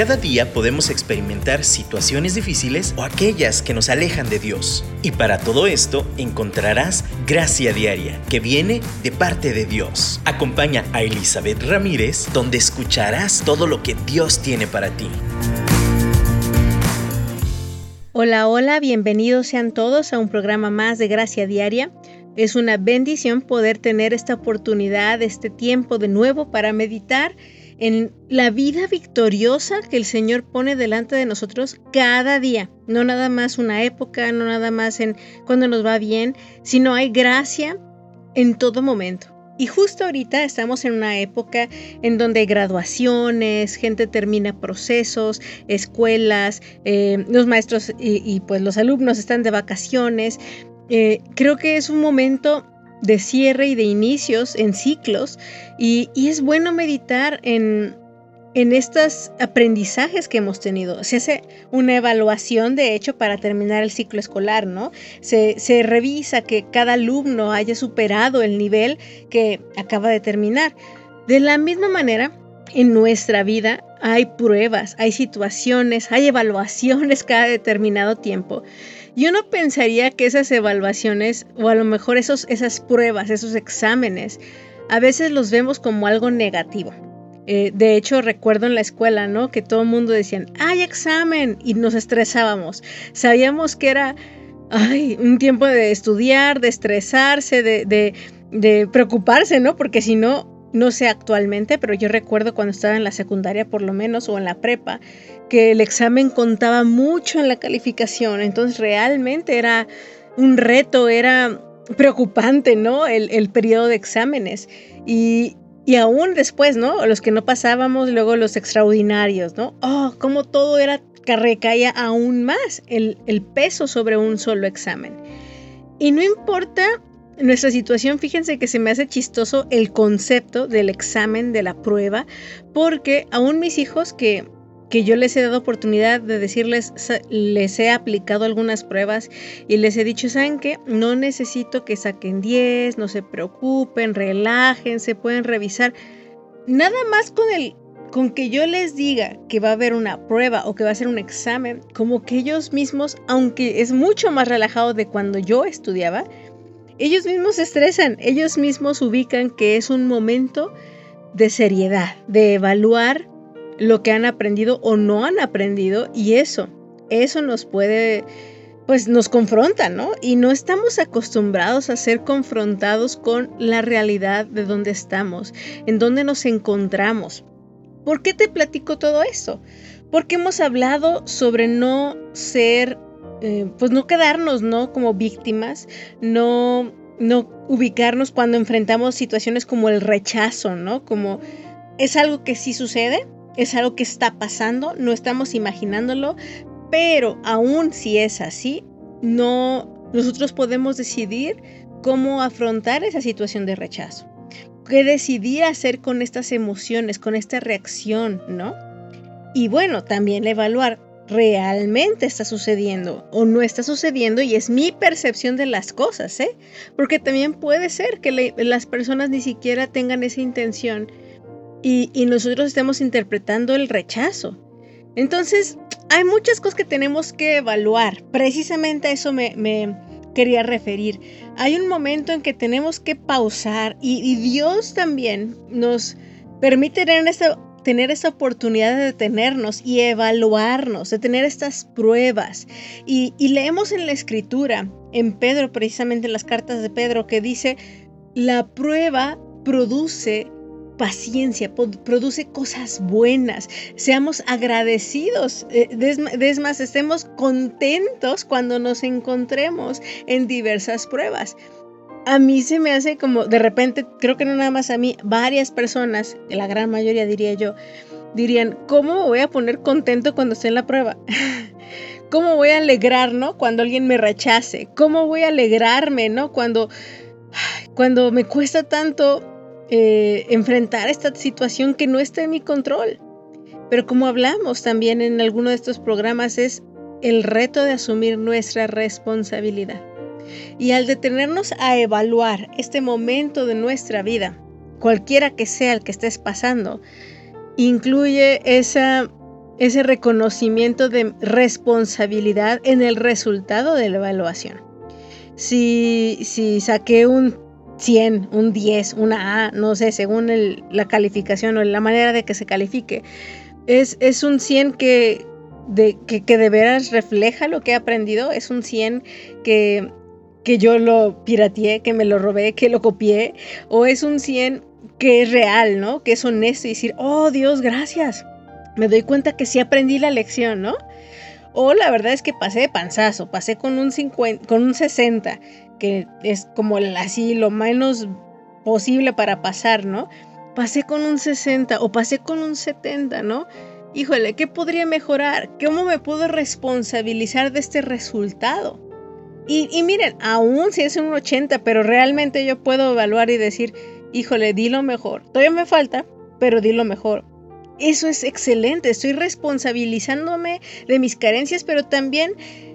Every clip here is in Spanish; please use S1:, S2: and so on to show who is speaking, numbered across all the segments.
S1: Cada día podemos experimentar situaciones difíciles o aquellas que nos alejan de Dios. Y para todo esto encontrarás gracia diaria que viene de parte de Dios. Acompaña a Elizabeth Ramírez donde escucharás todo lo que Dios tiene para ti.
S2: Hola, hola, bienvenidos sean todos a un programa más de Gracia Diaria. Es una bendición poder tener esta oportunidad, este tiempo de nuevo para meditar en la vida victoriosa que el Señor pone delante de nosotros cada día. No nada más una época, no nada más en cuando nos va bien, sino hay gracia en todo momento. Y justo ahorita estamos en una época en donde hay graduaciones, gente termina procesos, escuelas, eh, los maestros y, pues los alumnos están de vacaciones. Eh, creo que es un momento de cierre y de inicios en ciclos y, es bueno meditar en, en estos aprendizajes que hemos tenido. Se hace una evaluación, de hecho, para terminar el ciclo escolar, ¿no? Se, se, revisa que cada alumno haya superado el nivel que acaba de terminar. De la misma manera, en nuestra vida hay pruebas, hay situaciones, hay evaluaciones cada determinado tiempo. Y uno pensaría que esas evaluaciones, o a lo mejor esos, esas pruebas, esos exámenes, a veces los vemos como algo negativo. Eh, de hecho, recuerdo en la escuela, ¿no? Que todo el mundo decían, ¡ay, examen! Y nos estresábamos. Sabíamos que era, ¡ay! Un tiempo de estudiar, de estresarse, de, de, de preocuparse, ¿no? Porque si no, no sé actualmente, pero yo recuerdo cuando estaba en la secundaria por lo menos o en la prepa, que el examen contaba mucho en la calificación, entonces realmente era un reto, era preocupante, ¿no? El, periodo de exámenes. Y, y aún después, ¿no? Los que no pasábamos, luego los extraordinarios, ¿no? Oh, como todo era que recaía aún más el, el peso sobre un solo examen. Y no importa nuestra situación, fíjense que se me hace chistoso el concepto del examen, de la prueba, porque aún mis hijos que, que yo les he dado oportunidad de decirles, les he aplicado algunas pruebas y les he dicho, ¿saben qué? No necesito que saquen 10, no se preocupen, relájense, pueden revisar. Nada más con el con que yo les diga que va a haber una prueba o que va a ser un examen, como que ellos mismos, aunque es mucho más relajado de cuando yo estudiaba, ellos mismos se estresan, ellos mismos ubican que es un momento de seriedad, de evaluar lo que han aprendido o no han aprendido y eso, eso nos puede, pues nos confronta, ¿no? Y no estamos acostumbrados a ser confrontados con la realidad de dónde estamos, en dónde nos encontramos. ¿Por qué te platico todo esto? Porque hemos hablado sobre no ser eh, pues no quedarnos, ¿no? Como víctimas, no, no ubicarnos cuando enfrentamos situaciones como el rechazo, ¿no? Como es algo que sí sucede, es algo que está pasando, no estamos imaginándolo, pero aún si es así, no, nosotros podemos decidir cómo afrontar esa situación de rechazo. ¿Qué decidir hacer con estas emociones, con esta reacción, ¿no? Y bueno, también evaluar realmente está sucediendo o no está sucediendo y es mi percepción de las cosas, ¿eh? Porque también puede ser que las personas ni siquiera tengan esa intención y, nosotros estemos interpretando el rechazo. Entonces, hay muchas cosas que tenemos que evaluar. Precisamente a eso me, quería referir. Hay un momento en que tenemos que pausar y, y Dios también nos permite tener esta tener esa oportunidad de detenernos y evaluarnos, de tener estas pruebas. Y, leemos en la escritura, en Pedro, precisamente en las cartas de Pedro, que dice, la prueba produce paciencia, produce cosas buenas, seamos agradecidos, eh, es más, estemos contentos cuando nos encontremos en diversas pruebas a mí se me hace como, de repente, creo que no nada más a mí, varias personas, la gran mayoría diría yo, dirían, ¿cómo me voy a poner contento cuando esté en la prueba? ¿Cómo voy a alegrar, no? Cuando alguien me rechace. ¿Cómo voy a alegrarme, no? Cuando, cuando me cuesta tanto eh, enfrentar esta situación que no está en mi control. Pero como hablamos también en alguno de estos programas, es el reto de asumir nuestra responsabilidad. Y al detenernos a evaluar este momento de nuestra vida, cualquiera que sea el que estés pasando, incluye esa, ese reconocimiento de responsabilidad en el resultado de la evaluación. Si, si saqué un 100, un 10, una A, no sé, según la calificación o la manera de que se califique, es, es un 100 que, de, que, que, de veras refleja lo que he aprendido, es un 100 que, que yo lo pirateé, que me lo robé, que lo copié, o es un 100 que es real, ¿no? Que es honesto y decir, oh Dios, gracias. Me doy cuenta que sí aprendí la lección, ¿no? O la verdad es que pasé de panzazo, pasé con un 50, con un 60, que es como así lo menos posible para pasar, ¿no? Pasé con un 60 o pasé con un 70, ¿no? Híjole, ¿qué podría mejorar? ¿Cómo me puedo responsabilizar de este resultado? Y, y miren, aún si es un 80, pero realmente yo puedo evaluar y decir, híjole, di lo mejor. Todavía me falta, pero di lo mejor. Eso es excelente, estoy responsabilizándome de mis carencias, pero también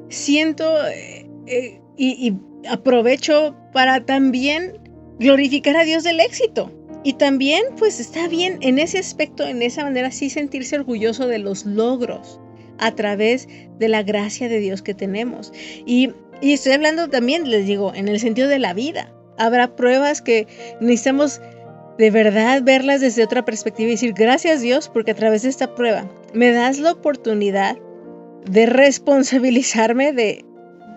S2: siento eh, eh, y, aprovecho para también glorificar a Dios del éxito. Y también, pues está bien en ese aspecto, en esa manera, sí sentirse orgulloso de los logros a través de la gracia de Dios que tenemos. Y, y estoy hablando también, les digo, en el sentido de la vida. Habrá pruebas que necesitamos de verdad verlas desde otra perspectiva y decir gracias Dios porque a través de esta prueba me das la oportunidad de responsabilizarme de,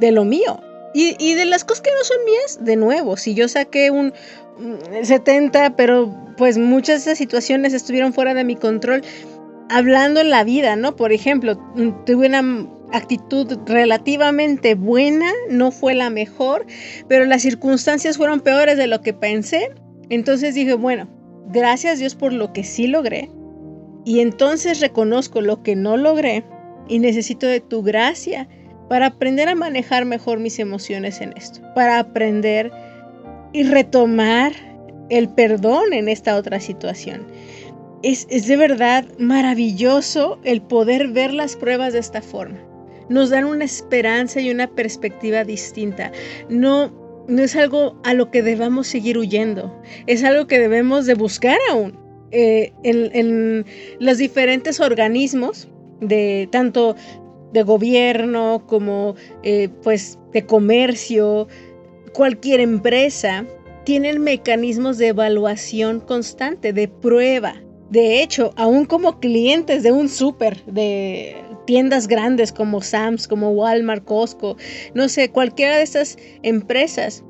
S2: de lo mío y, y, de las cosas que no son mías. De nuevo, si yo saqué un 70, pero pues muchas de esas situaciones estuvieron fuera de mi control, hablando en la vida, ¿no? Por ejemplo, tuve una actitud relativamente buena, no fue la mejor, pero las circunstancias fueron peores de lo que pensé entonces dije, bueno, gracias Dios por lo que sí logré. Y entonces reconozco lo que no logré y necesito de tu gracia para aprender a manejar mejor mis emociones en esto, para aprender y retomar el perdón en esta otra situación. Es, es, de verdad maravilloso el poder ver las pruebas de esta forma. Nos dan una esperanza y una perspectiva distinta. No, no es algo a lo que debamos seguir huyendo, es algo que debemos de buscar aún. Eh, en, los diferentes organismos de tanto de gobierno como eh, pues de comercio, cualquier empresa, tienen mecanismos de evaluación constante, de prueba. De hecho, aún como clientes de un súper, de tiendas grandes como Sam's, como Walmart, Costco, no sé, cualquiera de estas empresas,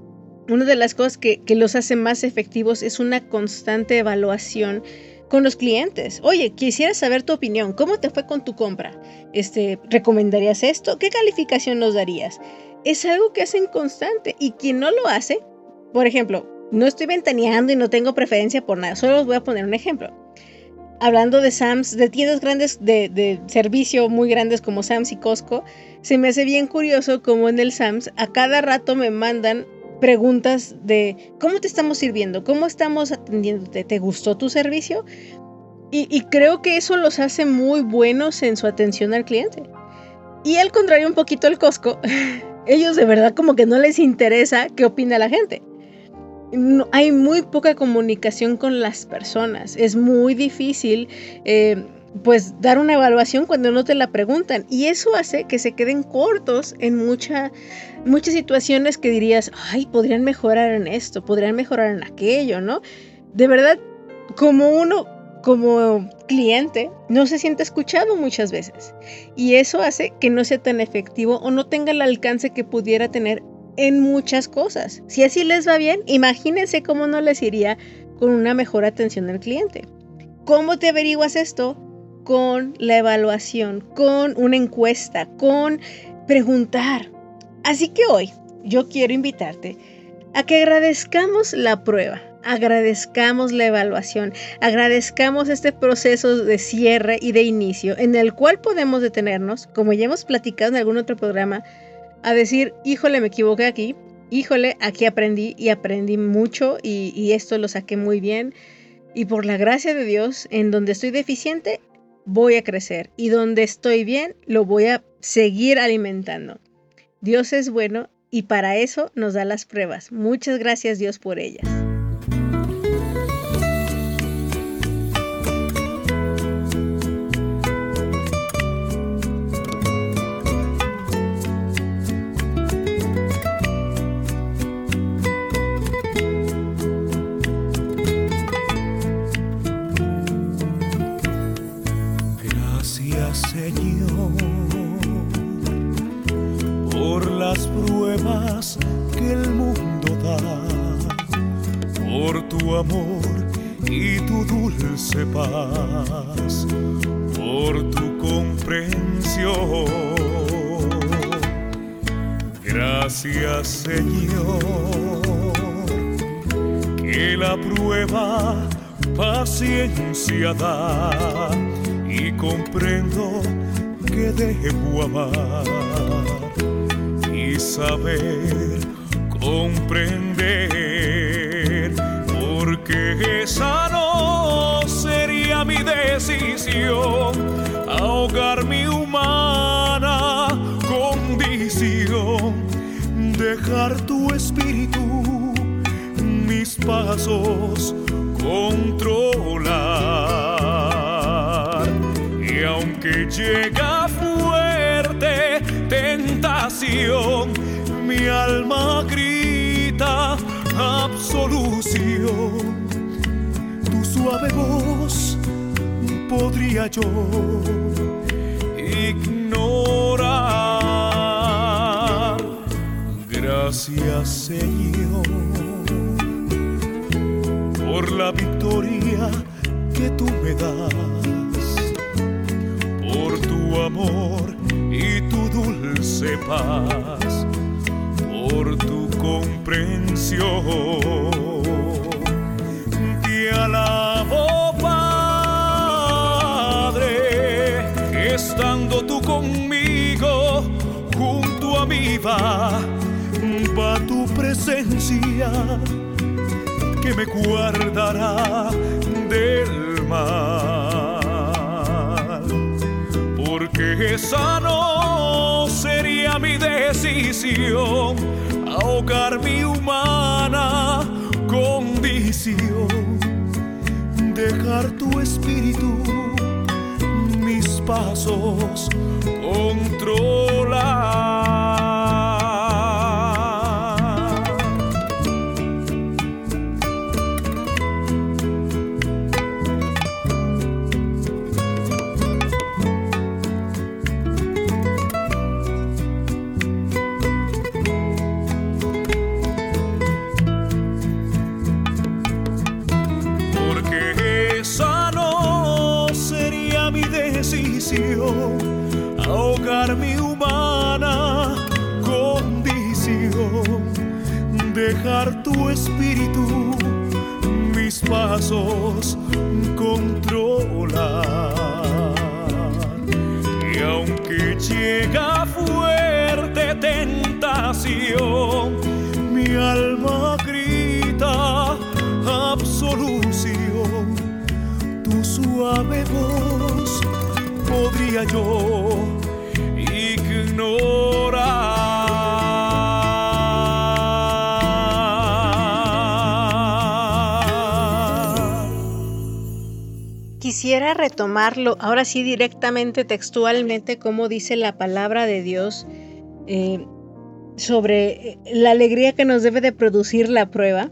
S2: una de las cosas que, los hace más efectivos es una constante evaluación con los clientes. Oye, quisiera saber tu opinión. ¿Cómo te fue con tu compra? Este, ¿recomendarías esto? ¿Qué calificación nos darías? Es algo que hacen constante y quien no lo hace, por ejemplo, no estoy ventaneando y no tengo preferencia por nada, solo os voy a poner un ejemplo hablando de Sams, de tiendas grandes de, servicio muy grandes como Sams y Costco, se me hace bien curioso como en el Sams a cada rato me mandan preguntas de cómo te estamos sirviendo, cómo estamos atendiéndote, ¿te gustó tu servicio? Y creo que eso los hace muy buenos en su atención al cliente. Y al contrario un poquito el Costco, ellos de verdad como que no les interesa qué opina la gente hay muy poca comunicación con las personas. Es muy difícil, eh, pues, dar una evaluación cuando no te la preguntan. Y eso hace que se queden cortos en muchas situaciones que dirías, ay, podrían mejorar en esto, podrían mejorar en aquello, ¿no? De verdad, como uno, como cliente, no se siente escuchado muchas veces. Y eso hace que no sea tan efectivo o no tenga el alcance que pudiera tener en muchas cosas. Si así les va bien, imagínense cómo no les iría con una mejor atención al cliente. ¿Cómo te averiguas esto? Con la evaluación, con una encuesta, con preguntar. Así que hoy yo quiero invitarte a que agradezcamos la prueba, agradezcamos la evaluación, agradezcamos este proceso de cierre y de inicio en el cual podemos detenernos, como ya hemos platicado en algún otro programa, a decir, híjole, me equivoqué aquí, híjole, aquí aprendí y aprendí mucho y, esto lo saqué muy bien. Y por la gracia de Dios, en donde estoy deficiente, voy a crecer. Y donde estoy bien, lo voy a seguir alimentando. Dios es bueno y para eso nos da las pruebas. Muchas gracias Dios por ellas.
S3: Y comprendo que debo amar y saber comprender porque esa no sería mi decisión ahogar mi humana condición dejar tu espíritu mis pasos controlar y aunque llega fuerte tentación mi alma grita absolución. Tu suave voz podría yo ignorar. Gracias Señor la victoria que tú me das, por tu amor y tu dulce paz por tu comprensión. Te alabo, Padre, estando tú conmigo, junto a mí va, va tu presencia que me guardará del mal. Porque esa no sería mi decisión ahogar mi humana condición, dejar tu espíritu, mis pasos controlar. Pasos controlar. Y aunque llega fuerte tentación, mi alma grita absolución. Tu suave voz podría yo ignorar.
S2: Quisiera retomarlo ahora sí directamente textualmente como dice la palabra de Dios eh, sobre la alegría que nos debe de producir la prueba.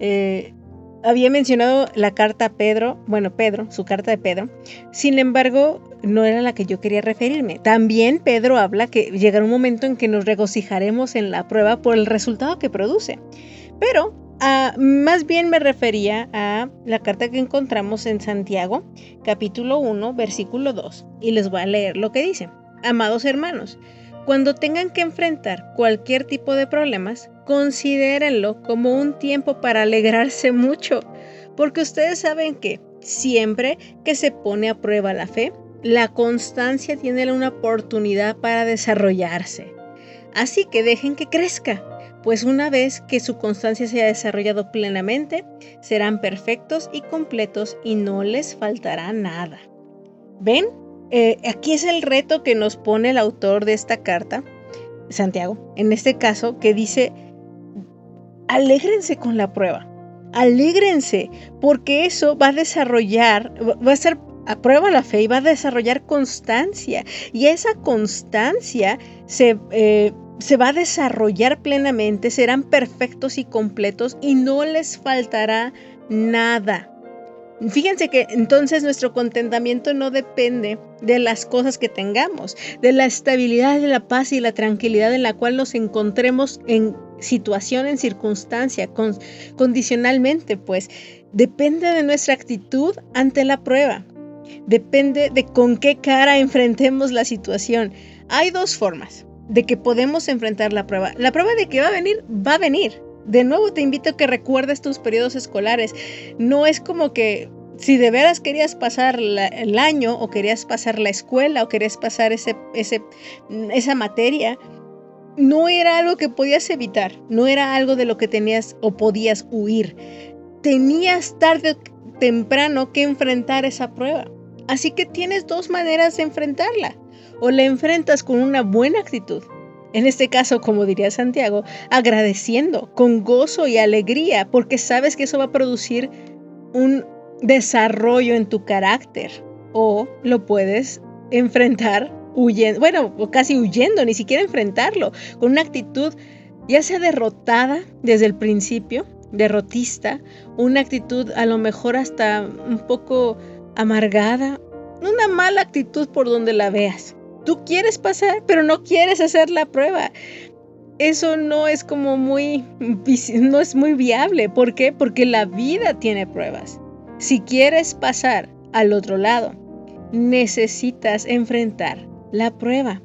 S2: Eh, había mencionado la carta a Pedro, bueno, Pedro, su carta de Pedro. Sin embargo, no era la que yo quería referirme. También Pedro habla que llegará un momento en que nos regocijaremos en la prueba por el resultado que produce. Pero más bien me refería a la carta que encontramos en Santiago, capítulo 1, versículo 2. Y les voy a leer lo que dice. Amados hermanos, cuando tengan que enfrentar cualquier tipo de problemas, considérenlo como un tiempo para alegrarse mucho, porque ustedes saben que siempre que se pone a prueba la fe, la constancia tiene una oportunidad para desarrollarse. Así que dejen que crezca, pues una vez que su constancia se haya desarrollado plenamente, serán perfectos y completos y no les faltará nada. ¿Ven? Eh, aquí es el reto que nos pone el autor de esta carta, Santiago, en este caso, que dice, alégrense con la prueba, alégrense, porque eso va a desarrollar, va a ser a prueba la fe y va a desarrollar constancia. Y esa constancia se, eh, se va a desarrollar plenamente, serán perfectos y completos y no les faltará nada. Fíjense que entonces nuestro contentamiento no depende de las cosas que tengamos, de la estabilidad, de la paz y la tranquilidad en la cual nos encontremos en situación, en circunstancia, condicionalmente, pues depende de nuestra actitud ante la prueba. Depende de con qué cara enfrentemos la situación. Hay dos formas de que podemos enfrentar la prueba. La prueba de que va a venir, va a venir. De nuevo te invito a que recuerdes tus periodos escolares. No es como que si de veras querías pasar el año o querías pasar la escuela o querías pasar ese, esa materia, no era algo que podías evitar, no era algo de lo que tenías o podías huir. Tenías tarde o temprano que enfrentar esa prueba. Así que tienes dos maneras de enfrentarla. O la enfrentas con una buena actitud, en este caso, como diría Santiago, agradeciendo, con gozo y alegría, porque sabes que eso va a producir un desarrollo en tu carácter. O lo puedes enfrentar huyendo, bueno, casi huyendo, ni siquiera enfrentarlo, con una actitud ya sea derrotada desde el principio, derrotista, una actitud a lo mejor hasta un poco amargada, una mala actitud por donde la veas. Tú quieres pasar, pero no quieres hacer la prueba. Eso no es como muy, no es muy viable. ¿Por qué? Porque la vida tiene pruebas. Si quieres pasar al otro lado, necesitas enfrentar la prueba.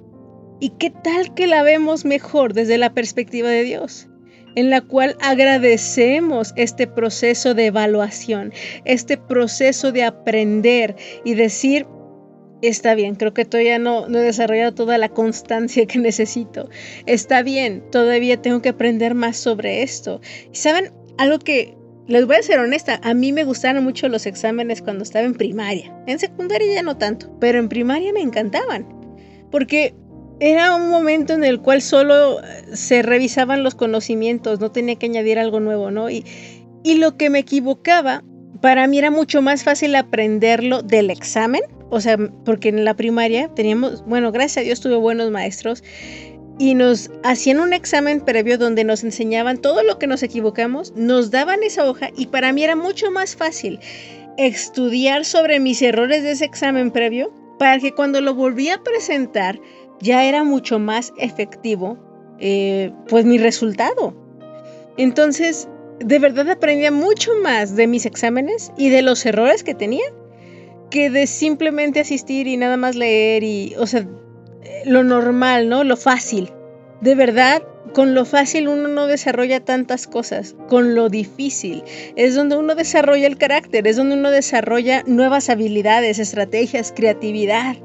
S2: ¿Y qué tal que la vemos mejor desde la perspectiva de Dios? en la cual agradecemos este proceso de evaluación, este proceso de aprender y decir, está bien, creo que todavía no, no, he desarrollado toda la constancia que necesito. Está bien, todavía tengo que aprender más sobre esto. Y saben, algo que les voy a ser honesta, a mí me gustaron mucho los exámenes cuando estaba en primaria. En secundaria ya no tanto, pero en primaria me encantaban. Porque era un momento en el cual solo se revisaban los conocimientos, no tenía que añadir algo nuevo, ¿no? Y, y lo que me equivocaba, para mí era mucho más fácil aprenderlo del examen, o sea, porque en la primaria teníamos, bueno, gracias a Dios tuve buenos maestros y nos hacían un examen previo donde nos enseñaban todo lo que nos equivocamos, nos daban esa hoja y para mí era mucho más fácil estudiar sobre mis errores de ese examen previo para que cuando lo volví a presentar ya era mucho más efectivo eh, pues mi resultado. Entonces, de verdad aprendía mucho más de mis exámenes y de los errores que tenía que de simplemente asistir y nada más leer y, o sea, lo normal, ¿no? Lo fácil. De verdad, con lo fácil uno no desarrolla tantas cosas, con lo difícil es donde uno desarrolla el carácter, es donde uno desarrolla nuevas habilidades, estrategias, creatividad.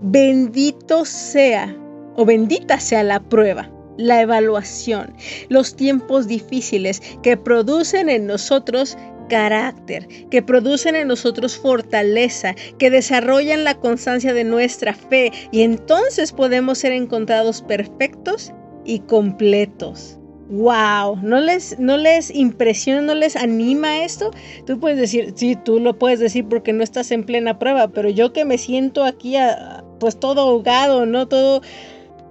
S2: Bendito sea o bendita sea la prueba, la evaluación, los tiempos difíciles que producen en nosotros carácter, que producen en nosotros fortaleza, que desarrollan la constancia de nuestra fe y entonces podemos ser encontrados perfectos y completos. ¡Wow! ¿No les, ¿No les impresiona, no les anima esto? Tú puedes decir, sí, tú lo puedes decir porque no estás en plena prueba, pero yo que me siento aquí a, pues todo ahogado, ¿no? Todo,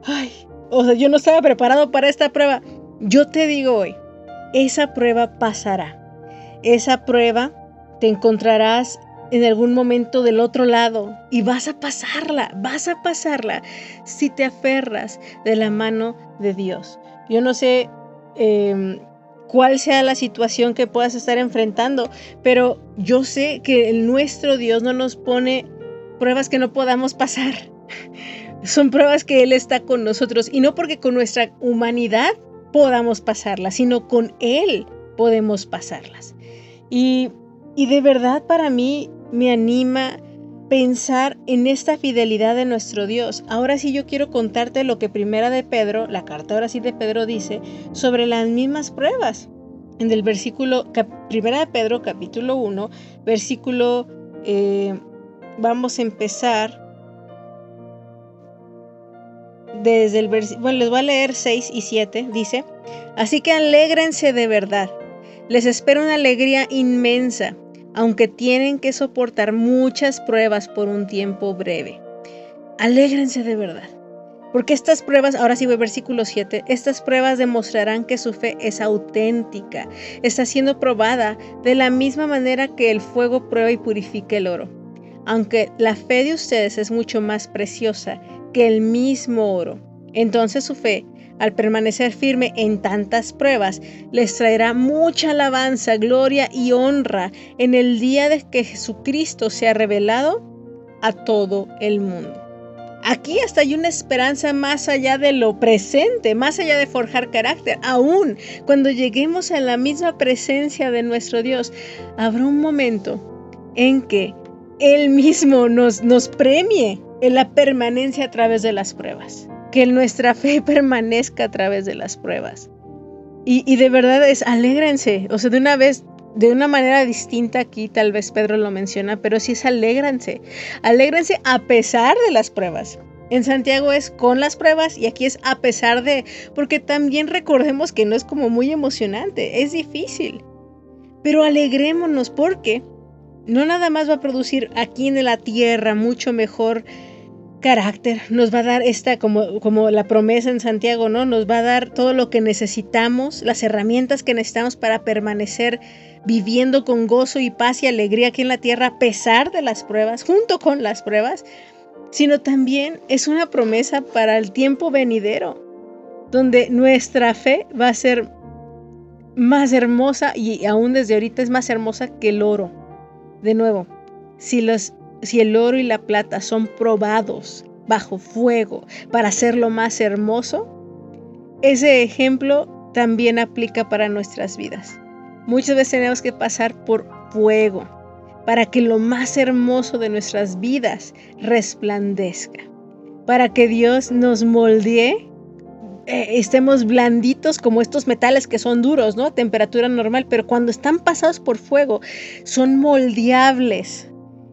S2: ay, o sea, yo no estaba preparado para esta prueba. Yo te digo hoy, esa prueba pasará. Esa prueba te encontrarás en algún momento del otro lado y vas a pasarla, vas a pasarla si te aferras de la mano de Dios. Yo no sé em, cuál sea la situación que puedas estar enfrentando, pero yo sé que nuestro Dios no nos pone pruebas que no podamos pasar. Son pruebas que Él está con nosotros y no porque con nuestra humanidad podamos pasarlas, sino con Él podemos pasarlas. Y, de verdad para mí me anima pensar en esta fidelidad de nuestro Dios. Ahora sí yo quiero contarte lo que Primera de Pedro, la carta ahora sí de Pedro dice sobre las mismas pruebas. En el versículo, Primera de Pedro capítulo 1, versículo eh, vamos a empezar desde el versículo, bueno, les voy a leer 6 y 7, dice, así que alégrense de verdad, les espera una alegría inmensa, aunque tienen que soportar muchas pruebas por un tiempo breve. Alégrense de verdad. Porque estas pruebas, ahora sí voy versículo 7, estas pruebas demostrarán que su fe es auténtica, está siendo probada de la misma manera que el fuego prueba y purifica el oro. Aunque la fe de ustedes es mucho más preciosa que el mismo oro, entonces su fe, al permanecer firme en tantas pruebas, les traerá mucha alabanza, gloria y honra en el día de que Jesucristo sea revelado a todo el mundo. Aquí hasta hay una esperanza más allá de lo presente, más allá de forjar carácter. Aún cuando lleguemos a la misma presencia de nuestro Dios, habrá un momento en que Él mismo nos, nos premie en la permanencia a través de las pruebas. Que nuestra fe permanezca a través de las pruebas. Y, de verdad es, alégrense. O sea, de una vez de una manera distinta aquí, tal vez Pedro lo menciona, pero sí es alégranse. Alégrense a pesar de las pruebas. En Santiago es con las pruebas y aquí es a pesar de, porque también recordemos que no es como muy emocionante, es difícil. Pero alegrémonos porque no nada más va a producir aquí en la tierra mucho mejor carácter, nos va a dar esta, como, como la promesa en Santiago, ¿no? Nos va a dar todo lo que necesitamos, las herramientas que necesitamos para permanecer viviendo con gozo y paz y alegría aquí en la tierra a pesar de las pruebas, junto con las pruebas, sino también es una promesa para el tiempo venidero, donde nuestra fe va a ser más hermosa y aún desde ahorita es más hermosa que el oro. De nuevo, si, los, si el oro y la plata son probados bajo fuego para hacerlo más hermoso, ese ejemplo también aplica para nuestras vidas. Muchas veces tenemos que pasar por fuego para que lo más hermoso de nuestras vidas resplandezca, para que Dios nos moldee, eh, estemos blanditos como estos metales que son duros, ¿no? Temperatura normal, pero cuando están pasados por fuego son moldeables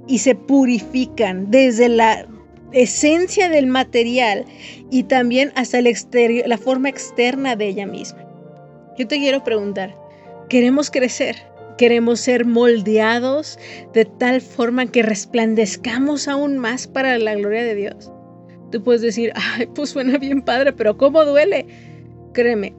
S2: y se purifican desde la esencia del material y también hasta el exterior, la forma externa de ella misma. Yo te quiero preguntar, Queremos crecer, queremos ser moldeados de tal forma que resplandezcamos aún más para la gloria de Dios. Tú puedes decir, ay, pues suena bien padre, pero ¿cómo duele? Créeme,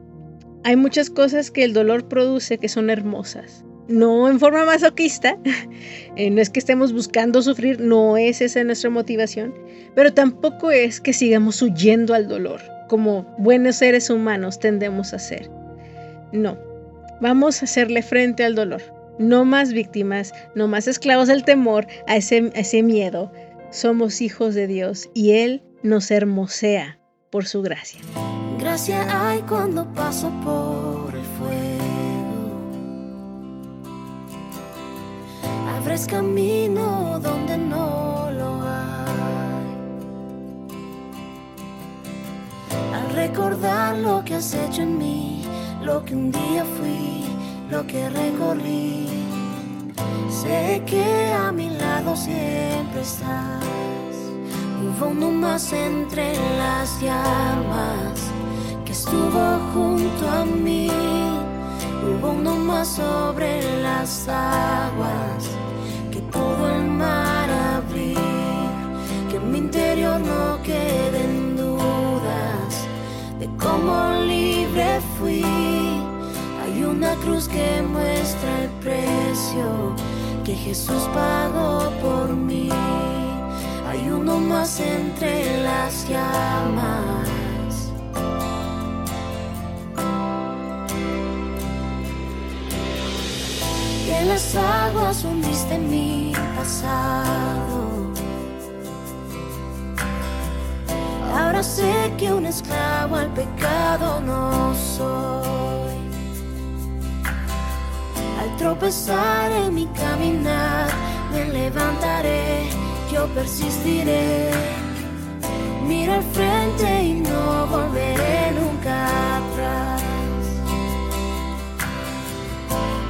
S2: hay muchas cosas que el dolor produce que son hermosas. No en forma masoquista, eh, no es que estemos buscando sufrir, no es esa nuestra motivación, pero tampoco es que sigamos huyendo al dolor, como buenos seres humanos tendemos a hacer. No, Vamos a hacerle frente al dolor. No más víctimas, no más esclavos del temor, a ese, ese miedo. Somos hijos de Dios y Él nos hermosea por su gracia.
S4: Gracia hay cuando paso por Abres camino donde no lo hay. Al recordar lo que has hecho en mí lo que un día fui, lo que recorrí. Sé que a mi lado siempre estás. Hubo uno más entre las llamas que estuvo junto a mí. Hubo uno más sobre las aguas de cómo libre fui una cruz que muestra el precio que Jesús pagó por mí. Hay uno más entre las llamas. Y en las aguas hundiste mi pasado. Ahora sé que un esclavo al pecado no soy tropezar en mi caminar, me levantaré, yo persistiré. Mira al frente y no volveré nunca atrás.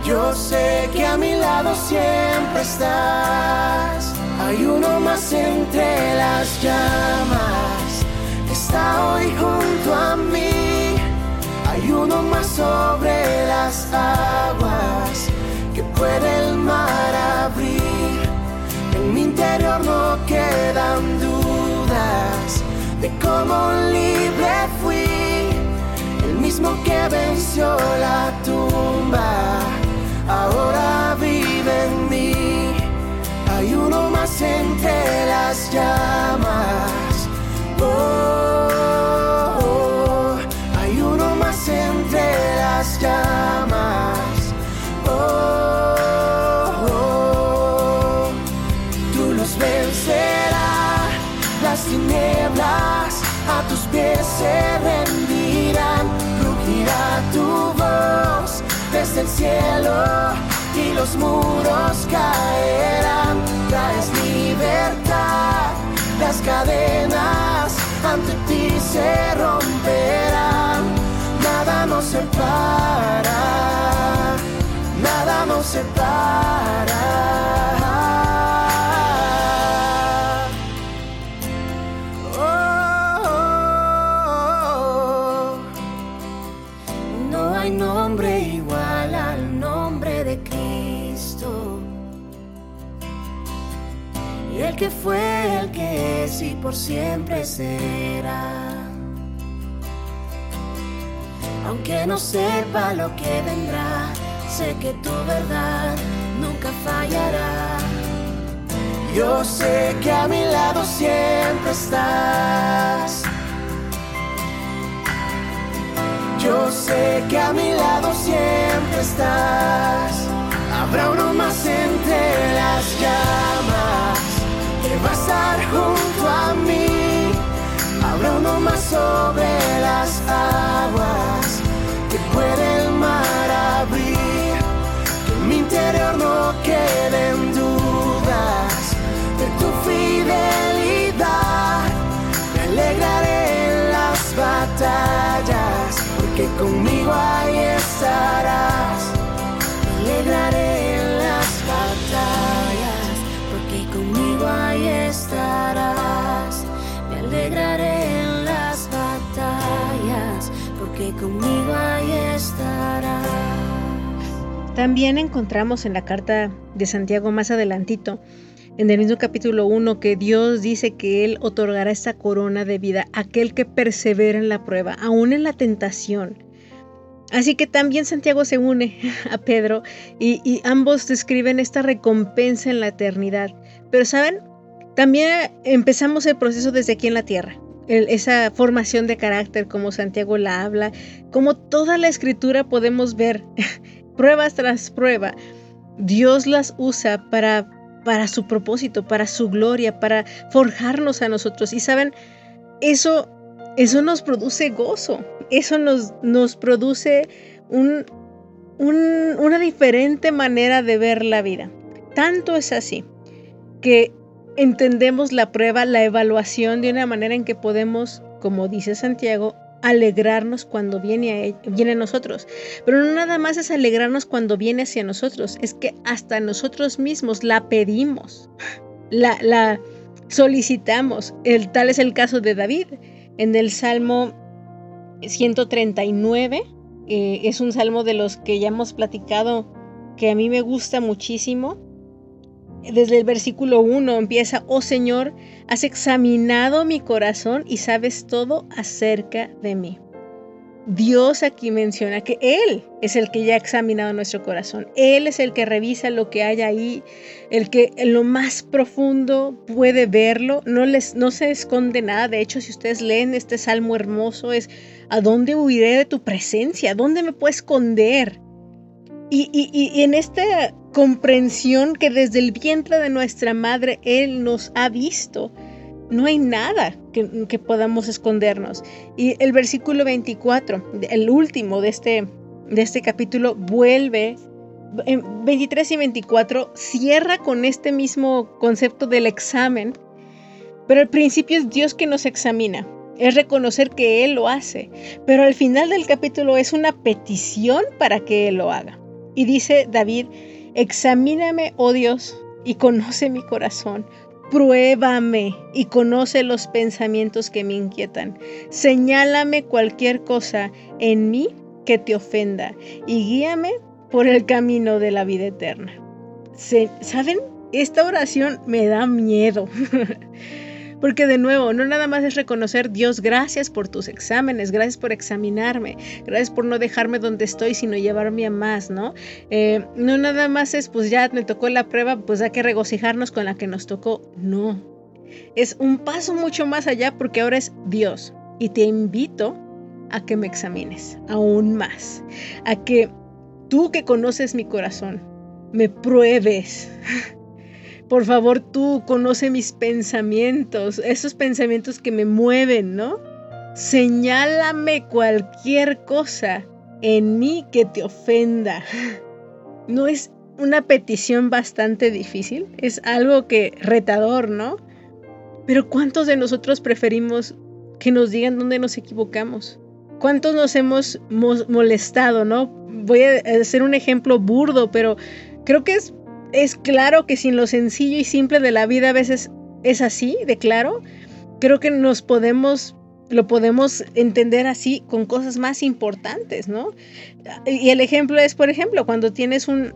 S4: Yo sé que a mi lado siempre estás. Hay uno más entre las llamas hoy junto a mí. Hay uno más sobre las aguas que puede el mar abrir. En mi interior no quedan dudas de cómo libre fui. El mismo que venció la tumba, ahora vive en mí. Hay uno más entre las llamas Oh, oh, hay uno más entre las llamas. Oh, oh, tú los vencerás, las tinieblas a tus pies se rendirán, rugirá tu voz desde el cielo y los muros caerán, traes libertad, las cadenas ante ti se romperán, por siempre será. Aunque no sepa lo que vendrá, sé que tu verdad nunca fallará. Yo sé que a mi lado siempre estás. Yo sé que a mi lado siempre estás. Habrá uno más entre las llamas estar junto a mí. Habrá uno más sobre las aguas que puede el mar abrir. Que en mi interior no queden dudas de tu fidelidad. Me alegraré en las batallas, porque conmigo ahí estarás. Me alegraré estarás. Me alegraré en las batallas, porque conmigo ahí estarás.
S2: También encontramos en la carta de Santiago más adelantito, en el mismo capítulo 1, que Dios dice que Él otorgará esta corona de vida a aquel que persevera en la prueba, aún en la tentación. Así que también Santiago se une a Pedro y, y ambos describen esta recompensa en la eternidad. Pero saben, también empezamos el proceso desde aquí en la tierra. Esa formación de carácter como Santiago la habla, como toda la escritura podemos ver, pruebas tras prueba, Dios las usa para, para su propósito, para su gloria, para forjarnos a nosotros. Y saben, eso, eso nos produce gozo, eso nos, nos produce un, un- una diferente manera de ver la vida. Tanto es así que entendemos la prueba, la evaluación de una manera en que podemos, como dice Santiago, alegrarnos cuando viene a, e- viene a nosotros. Pero no nada más es alegrarnos cuando viene hacia nosotros, es que hasta nosotros mismos la pedimos, la, la solicitamos. El, tal es el caso de David. En el Salmo 139, eh, es un salmo de los que ya hemos platicado, que a mí me gusta muchísimo. Desde el versículo 1 empieza, oh Señor, has examinado mi corazón y sabes todo acerca de mí. Dios aquí menciona que Él es el que ya ha examinado nuestro corazón. Él es el que revisa lo que hay ahí, el que en lo más profundo puede verlo. No, les, no se esconde nada. De hecho, si ustedes leen este salmo hermoso, es ¿a dónde huiré de tu presencia? ¿A dónde me puedo esconder? Y, y- y en esta comprensión que desde el vientre de nuestra madre Él nos ha visto, no hay nada que, que podamos escondernos. Y el versículo 24, el último de este, de este capítulo, vuelve, en 23 y 24, cierra con este mismo concepto del examen, pero al principio es Dios que nos examina. Es reconocer que Él lo hace, pero al final del capítulo es una petición para que Él lo haga. Y dice David, examíname, oh Dios, y conoce mi corazón. Pruébame y conoce los pensamientos que me inquietan. Señálame cualquier cosa en mí que te ofenda y guíame por el camino de la vida eterna. ¿Saben? Esta oración me da miedo. Porque de nuevo, no nada más es reconocer, Dios, gracias por tus exámenes, gracias por examinarme, gracias por no dejarme donde estoy, sino llevarme a más, ¿no? Eh, no nada más es, pues ya me tocó la prueba, pues hay que regocijarnos con la que nos tocó. No, es un paso mucho más allá porque ahora es Dios. Y te invito a que me examines aún más, a que tú que conoces mi corazón, me pruebes por favor, tú conoce mis pensamientos, esos pensamientos que me mueven, ¿no? Señálame cualquier cosa en mí que te ofenda. No es una petición bastante difícil, es algo que retador, ¿no? Pero ¿cuántos de nosotros preferimos que nos digan dónde nos equivocamos? ¿Cuántos nos hemos molestado, no? Voy a hacer un ejemplo burdo, pero creo que es es claro que sin lo sencillo y simple de la vida a veces es así, de claro. Creo que nos podemos lo podemos entender así con cosas más importantes, ¿no? Y el ejemplo es, por ejemplo, cuando tienes un,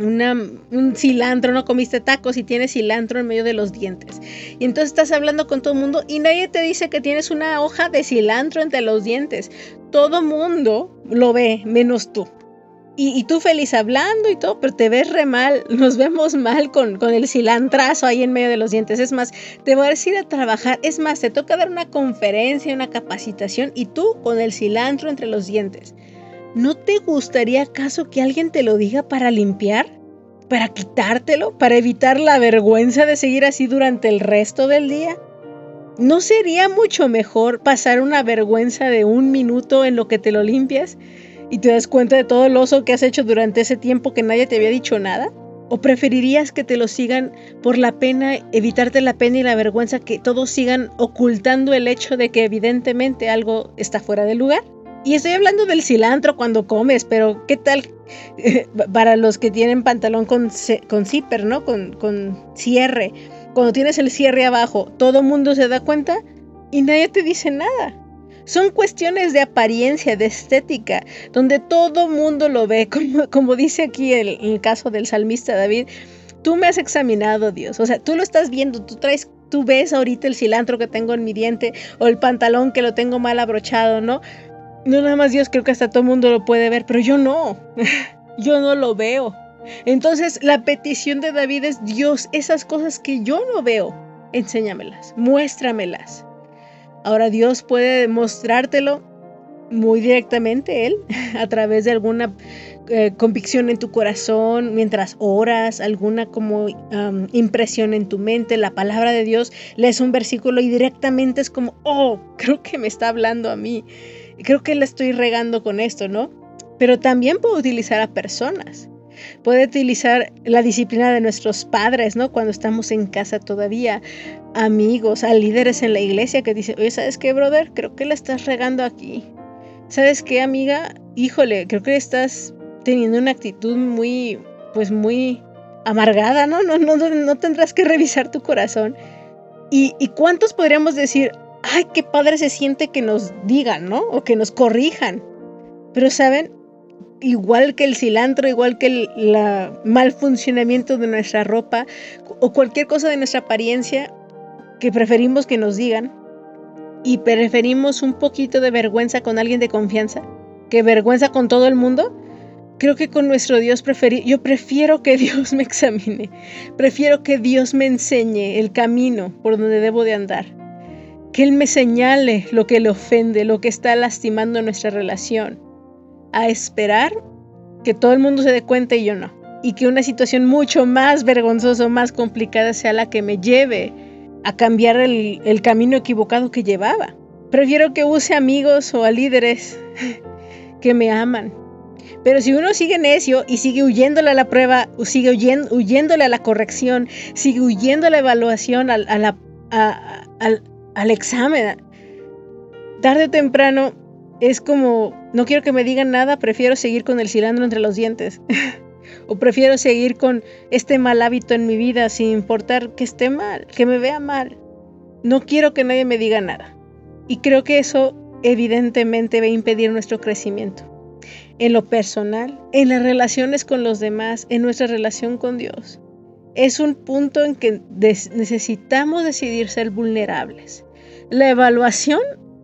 S2: un cilantro, no comiste tacos y tienes cilantro en medio de los dientes. Y entonces estás hablando con todo el mundo y nadie te dice que tienes una hoja de cilantro entre los dientes. Todo mundo lo ve, menos tú. Y, tú feliz hablando y todo, pero te ves re mal, nos vemos mal con, con el cilantrazo ahí en medio de los dientes. Es más, te voy a decir a trabajar, es más, te toca dar una conferencia, una capacitación y tú con el cilantro entre los dientes. ¿No te gustaría acaso que alguien te lo diga para limpiar? ¿Para quitártelo? ¿Para evitar la vergüenza de seguir así durante el resto del día? ¿No sería mucho mejor pasar una vergüenza de un minuto en lo que te lo limpias y te das cuenta de todo el oso que has hecho durante ese tiempo que nadie te había dicho nada? ¿O preferirías que te lo sigan por la pena, evitarte la pena y la vergüenza, que todos sigan ocultando el hecho de que evidentemente algo está fuera de lugar? Y estoy hablando del cilantro cuando comes, pero ¿qué tal para los que tienen pantalón con, con zipper, ¿no? Con, con cierre. Cuando tienes el cierre abajo, todo mundo se da cuenta y nadie te dice nada. Son cuestiones de apariencia, de estética, donde todo mundo lo ve, como, dice aquí el, el caso del salmista David. Tú me has examinado, Dios. O sea, tú lo estás viendo, tú traes tú ves ahorita el cilantro que tengo en mi diente o el pantalón que lo tengo mal abrochado, ¿no? No nada más Dios, creo que hasta todo el mundo lo puede ver, pero yo no. yo no lo veo. Entonces la petición de David es, Dios, esas cosas que yo no veo, enséñamelas, muéstramelas. Ahora Dios puede mostrártelo muy directamente Él, a través de alguna eh, convicción en tu corazón, mientras oras, alguna como impresión en tu mente, la palabra de Dios, lees un versículo y directamente es como, oh, creo que me está hablando a mí, creo que le estoy regando con esto, ¿no? Pero también puedo utilizar a personas. Puede utilizar la disciplina de nuestros padres, ¿no? Cuando estamos en casa todavía, amigos, a líderes en la iglesia que dicen, oye, ¿sabes qué, brother? Creo que la estás regando aquí. ¿Sabes qué, amiga? Híjole, creo que estás teniendo una actitud muy, pues muy amargada, ¿no? No, no, no tendrás que revisar tu corazón. ¿Y, ¿Y cuántos podríamos decir, ay, qué padre se siente que nos digan, ¿no? O que nos corrijan. Pero, ¿saben? Igual que el cilantro, igual que el mal funcionamiento de nuestra ropa o cualquier cosa de nuestra apariencia que preferimos que nos digan y preferimos un poquito de vergüenza con alguien de confianza que vergüenza con todo el mundo, creo que con nuestro Dios preferí, yo prefiero que Dios me examine, prefiero que Dios me enseñe el camino por donde debo de andar, que Él me señale lo que le ofende, lo que está lastimando nuestra relación a esperar que todo el mundo se dé cuenta y yo no. Y que una situación mucho más vergonzosa o más complicada sea la que me lleve a cambiar el, camino equivocado que llevaba. Prefiero que use amigos o a líderes que me aman. Pero si uno sigue necio y sigue huyéndole a la prueba, o sigue huyéndole a la corrección, sigue huyendo a la evaluación, al, al, al examen, tarde o temprano es como, no quiero que me digan nada, prefiero seguir con el cilantro entre los dientes. o prefiero seguir con este mal hábito en mi vida sin importar que esté mal, que me vea mal. No quiero que nadie me diga nada. Y creo que eso evidentemente va a impedir nuestro crecimiento. En lo personal, en las relaciones con los demás, en nuestra relación con Dios. es un punto en que necesitamos decidir ser vulnerables. La evaluación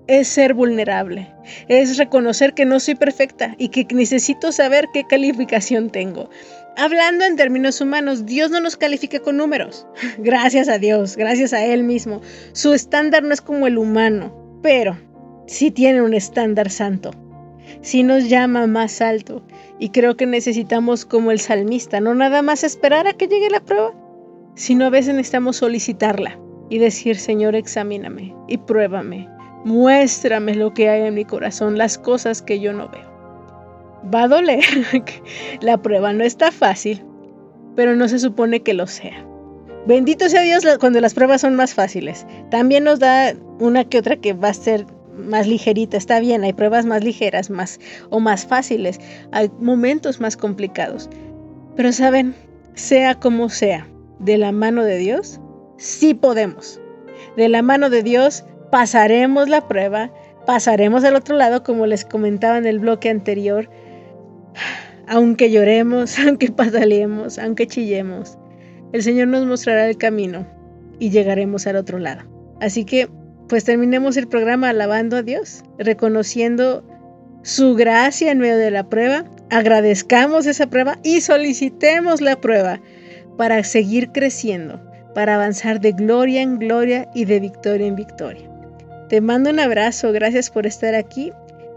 S2: es ser vulnerable, es reconocer que no soy perfecta y que necesito saber qué calificación tengo. Hablando en términos humanos, Dios no nos califica con números. Gracias a Dios, gracias a Él mismo. Su estándar no es como el humano, pero sí tiene un estándar santo. Sí nos llama más alto. Y creo que necesitamos, como el salmista, no nada más esperar a que llegue la prueba, sino a veces necesitamos solicitarla y decir, Señor, examíname y pruébame. Muéstrame lo que hay en mi corazón, las cosas que yo no veo. Va a doler, la prueba no está fácil, pero no se supone que lo sea. Bendito sea Dios cuando las pruebas son más fáciles. También nos da una que otra que va a ser más ligerita, está bien, hay pruebas más ligeras, más o más fáciles, hay momentos más complicados. Pero saben, sea como sea, de la mano de Dios, sí podemos. De la mano de Dios pasaremos la prueba, pasaremos al otro lado, como les comentaba en el bloque anterior, aunque lloremos, aunque pataleemos, aunque chillemos, el Señor nos mostrará el camino y llegaremos al otro lado. Así que pues terminemos el programa alabando a Dios, reconociendo su gracia en medio de la prueba, agradezcamos esa prueba y solicitemos la prueba para seguir creciendo, para avanzar de gloria en gloria y de victoria en victoria. Te mando un abrazo, gracias por estar aquí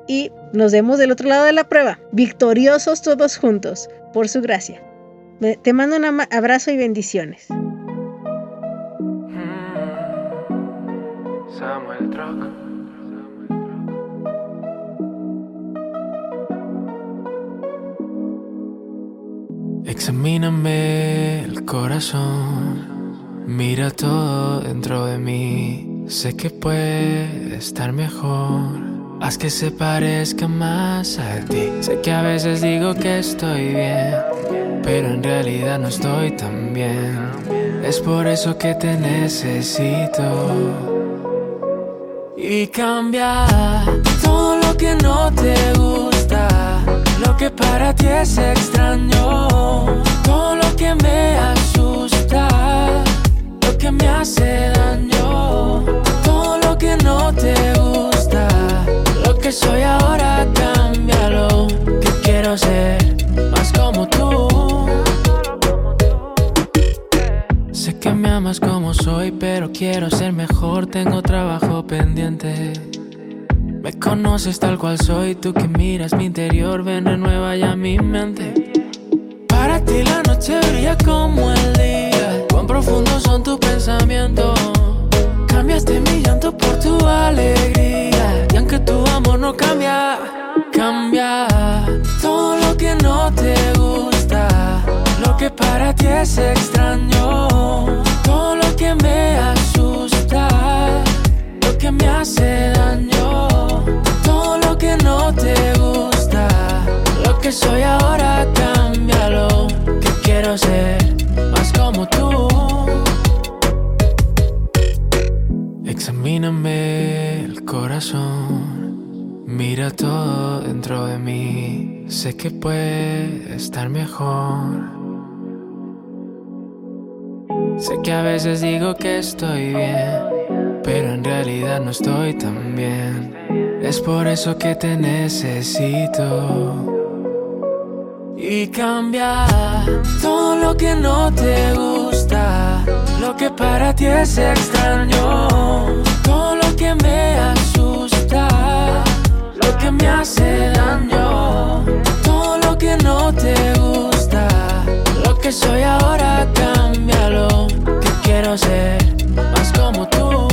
S2: y nos vemos del otro lado de la prueba, victoriosos todos juntos, por su gracia. Te mando un abrazo y bendiciones.
S3: Examíname el corazón, mira todo dentro de mí. Sé que puede estar mejor. Haz que se parezca más a ti. Sé que a veces digo que estoy bien, pero en realidad no estoy tan bien. Es por eso que te necesito. Y cambia todo lo que no te gusta, lo que para ti es extraño, todo lo que me asusta, lo que me hace daño, que no te gusta, lo que soy ahora, cámbialo, que quiero ser más como tú. Sé que me amas como soy, pero quiero ser mejor, tengo trabajo pendiente. Me conoces tal cual soy, tú que miras mi interior, ven, renueva ya mi mente. Para ti la noche brilla como el día, cuán profundos son tus pensamientos. Cambiaste mi llanto por tu alegría, y aunque tu amor no cambia, cambia. Todo lo que no te gusta, lo que para ti es extraño, todo sé que puede estar mejor. Sé que a veces digo que estoy bien, pero en realidad no estoy tan bien. Es por eso que te necesito. Y cambia todo lo que no te gusta, lo que para ti es extraño, todo lo que me asusta, lo que me hace daño, que no te gusta. Lo que soy ahora, cámbialo. Que quiero ser más como tú.